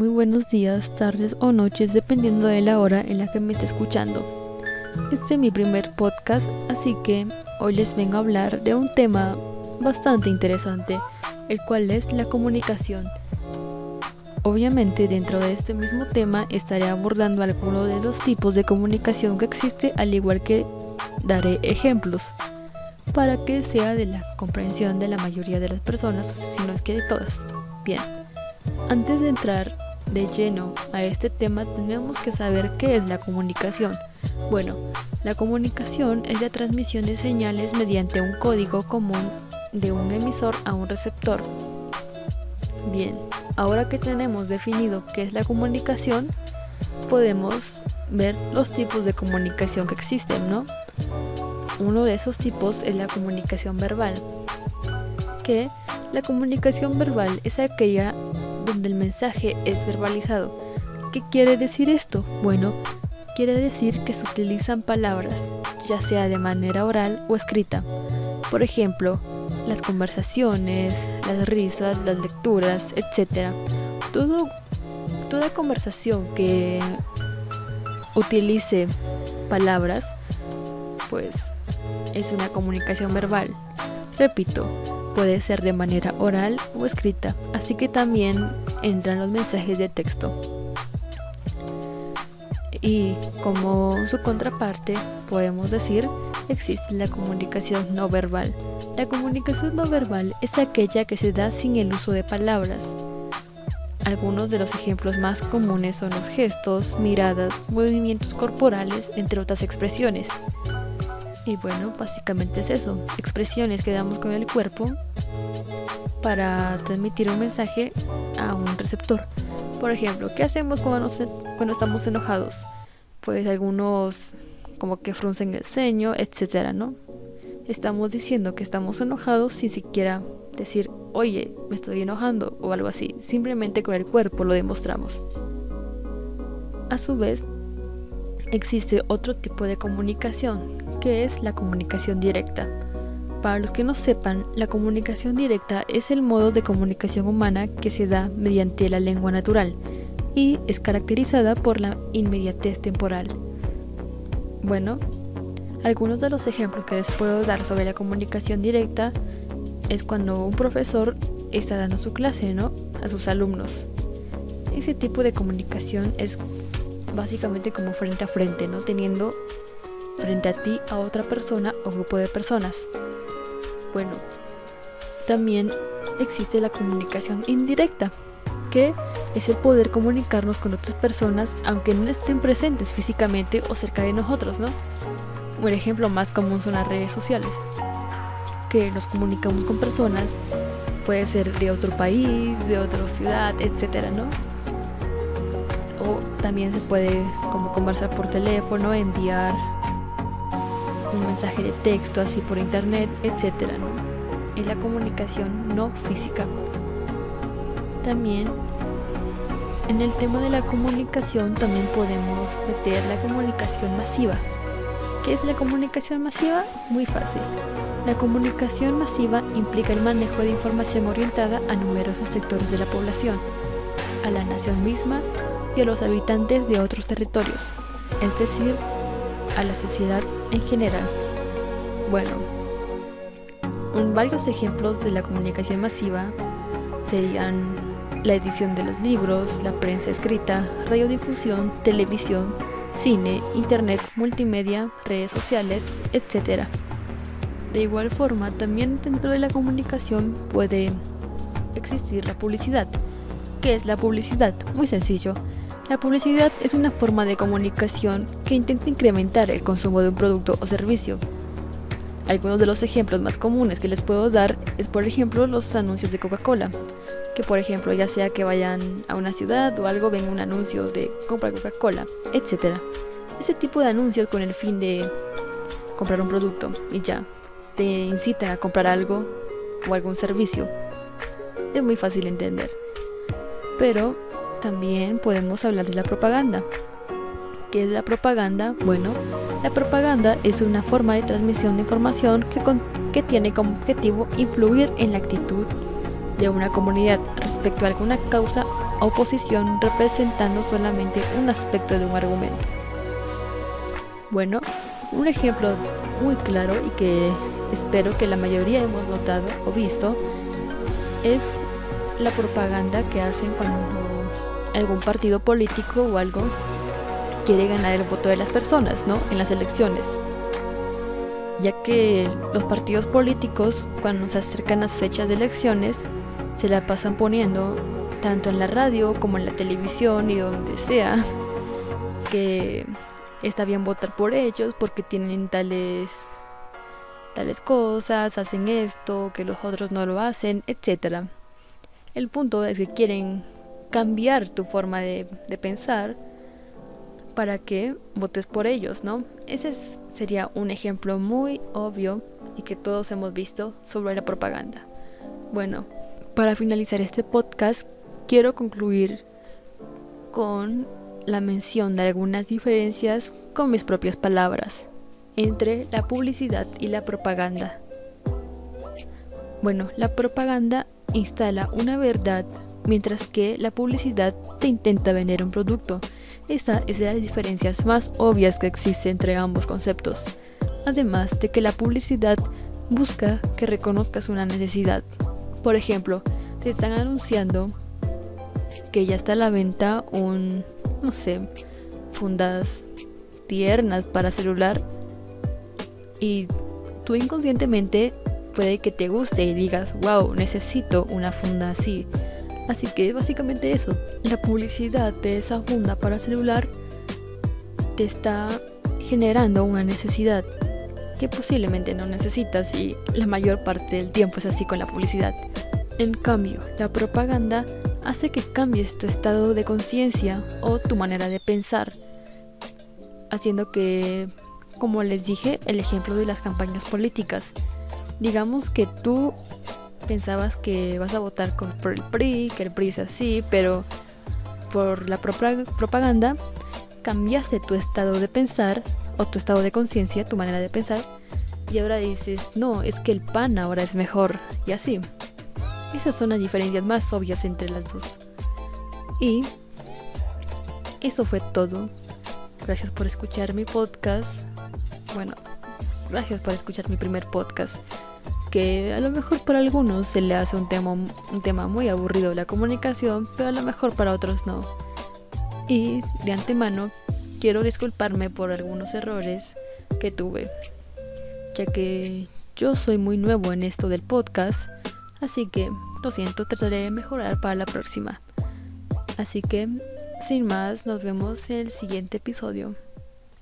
muy buenos días, tardes o noches dependiendo de la hora en la que me esté escuchando. Este es mi primer podcast, así que hoy les vengo a hablar de un tema bastante interesante, el cual es la comunicación. Obviamente dentro de este mismo tema estaré abordando algunos de los tipos de comunicación que existe, al igual que daré ejemplos para que sea de la comprensión de la mayoría de las personas, si no es que de todas. Bien. Antes de entrar de lleno a este tema tenemos que saber qué es la comunicación. Bueno, la comunicación es la transmisión de señales mediante un código común de un emisor a un receptor. Bien, ahora que tenemos definido qué es la comunicación, podemos ver los tipos de comunicación que existen, ¿no? Uno de esos tipos es la comunicación verbal, que la comunicación verbal es aquella donde el mensaje es verbalizado. ¿Qué quiere decir esto? Bueno, quiere decir que se utilizan palabras, ya sea de manera oral o escrita. Por ejemplo, las conversaciones, las risas, las lecturas, etc. Todo, toda conversación que utilice palabras, pues es una comunicación verbal. Repito, puede ser de manera oral o escrita, así que también entran los mensajes de texto. Y como su contraparte, podemos decir, existe la comunicación no verbal. La comunicación no verbal es aquella que se da sin el uso de palabras. Algunos de los ejemplos más comunes son los gestos, miradas, movimientos corporales, entre otras expresiones. Y bueno, básicamente es eso, expresiones que damos con el cuerpo para transmitir un mensaje a un receptor. Por ejemplo, ¿qué hacemos cuando, cuando estamos enojados? Pues algunos como que fruncen el ceño, etcétera, ¿no? Estamos diciendo que estamos enojados sin siquiera decir, oye, me estoy enojando o algo así. Simplemente con el cuerpo lo demostramos. A su vez, existe otro tipo de comunicación, que es la comunicación directa. Para los que no sepan, la comunicación directa es el modo de comunicación humana que se da mediante la lengua natural y es caracterizada por la inmediatez temporal. Bueno, algunos de los ejemplos que les puedo dar sobre la comunicación directa es cuando un profesor está dando su clase, ¿no? A sus alumnos. Ese tipo de comunicación es básicamente como frente a frente, ¿no? Teniendo frente a ti a otra persona o grupo de personas. Bueno, también existe la comunicación indirecta, que es el poder comunicarnos con otras personas aunque no estén presentes físicamente o cerca de nosotros, ¿no? Un ejemplo más común son las redes sociales, que nos comunicamos con personas, puede ser de otro país, de otra ciudad, etcétera, ¿no? O también se puede como conversar por teléfono, enviar un mensaje de texto así por internet, etcétera, ¿no? Es la comunicación no física. También en el tema de la comunicación también podemos meter la comunicación masiva. ¿Qué es la comunicación masiva? Muy fácil. La comunicación masiva implica el manejo de información orientada a numerosos sectores de la población, a la nación misma y a los habitantes de otros territorios, es decir, a la sociedad en general. Bueno, varios ejemplos de la comunicación masiva serían la edición de los libros, la prensa escrita, radiodifusión, televisión, cine, internet, multimedia, redes sociales, etc. De igual forma, también dentro de la comunicación puede existir la publicidad. ¿Qué es la publicidad? Muy sencillo. La publicidad es una forma de comunicación que intenta incrementar el consumo de un producto o servicio. Algunos de los ejemplos más comunes que les puedo dar es por ejemplo los anuncios de Coca-Cola, que por ejemplo ya sea que vayan a una ciudad o algo ven un anuncio de compra Coca-Cola, etc. Ese tipo de anuncios con el fin de comprar un producto y ya, te incita a comprar algo o algún servicio. Es muy fácil entender. Pero también podemos hablar de la propaganda. ¿Qué es la propaganda? Bueno, la propaganda es una forma de transmisión de información que, tiene como objetivo influir en la actitud de una comunidad respecto a alguna causa oposición representando solamente un aspecto de un argumento. Bueno, un ejemplo muy claro y que espero que la mayoría hemos notado o visto es la propaganda que hacen cuando algún partido político o algo quiere ganar el voto de las personas, ¿no? En las elecciones. Ya que los partidos políticos, cuando se acercan las fechas de elecciones, se la pasan poniendo tanto en la radio como en la televisión y donde sea que está bien votar por ellos porque tienen tales tales cosas, hacen esto, que los otros no lo hacen, etc. El punto es que quieren cambiar tu forma de, de pensar para que votes por ellos, ¿no? Ese sería un ejemplo muy obvio y que todos hemos visto sobre la propaganda. Bueno, para finalizar este podcast, quiero concluir con la mención de algunas diferencias con mis propias palabras entre la publicidad y la propaganda. Bueno, la propaganda instala una verdad mientras que la publicidad te intenta vender un producto. Esa es de las diferencias más obvias que existen entre ambos conceptos. Además de que la publicidad busca que reconozcas una necesidad. Por ejemplo, te están anunciando que ya está a la venta un, no sé, fundas tiernas para celular y tú inconscientemente puede que te guste y digas, wow, necesito una funda así. Así que básicamente eso, la publicidad de esa funda para celular te está generando una necesidad que posiblemente no necesitas y la mayor parte del tiempo es así con la publicidad. En cambio, la propaganda hace que cambies tu estado de conciencia o tu manera de pensar, haciendo que, como les dije, el ejemplo de las campañas políticas. Digamos que tú pensabas que vas a votar por el PRI, que el PRI es así, pero por la propaganda cambiaste tu estado de pensar o tu estado de conciencia, tu manera de pensar, y ahora dices, no, es que el PAN ahora es mejor, y así. Esas son las diferencias más obvias entre las dos. Y eso fue todo. Gracias por escuchar mi podcast. Bueno, gracias por escuchar mi primer podcast. Que a lo mejor para algunos se le hace un tema, un tema muy aburrido la comunicación, pero a lo mejor para otros no. Y de antemano quiero disculparme por algunos errores que tuve, ya que yo soy muy nuevo en esto del podcast Así que, lo siento, trataré de mejorar para la próxima. Así que, sin más, nos vemos en el siguiente episodio.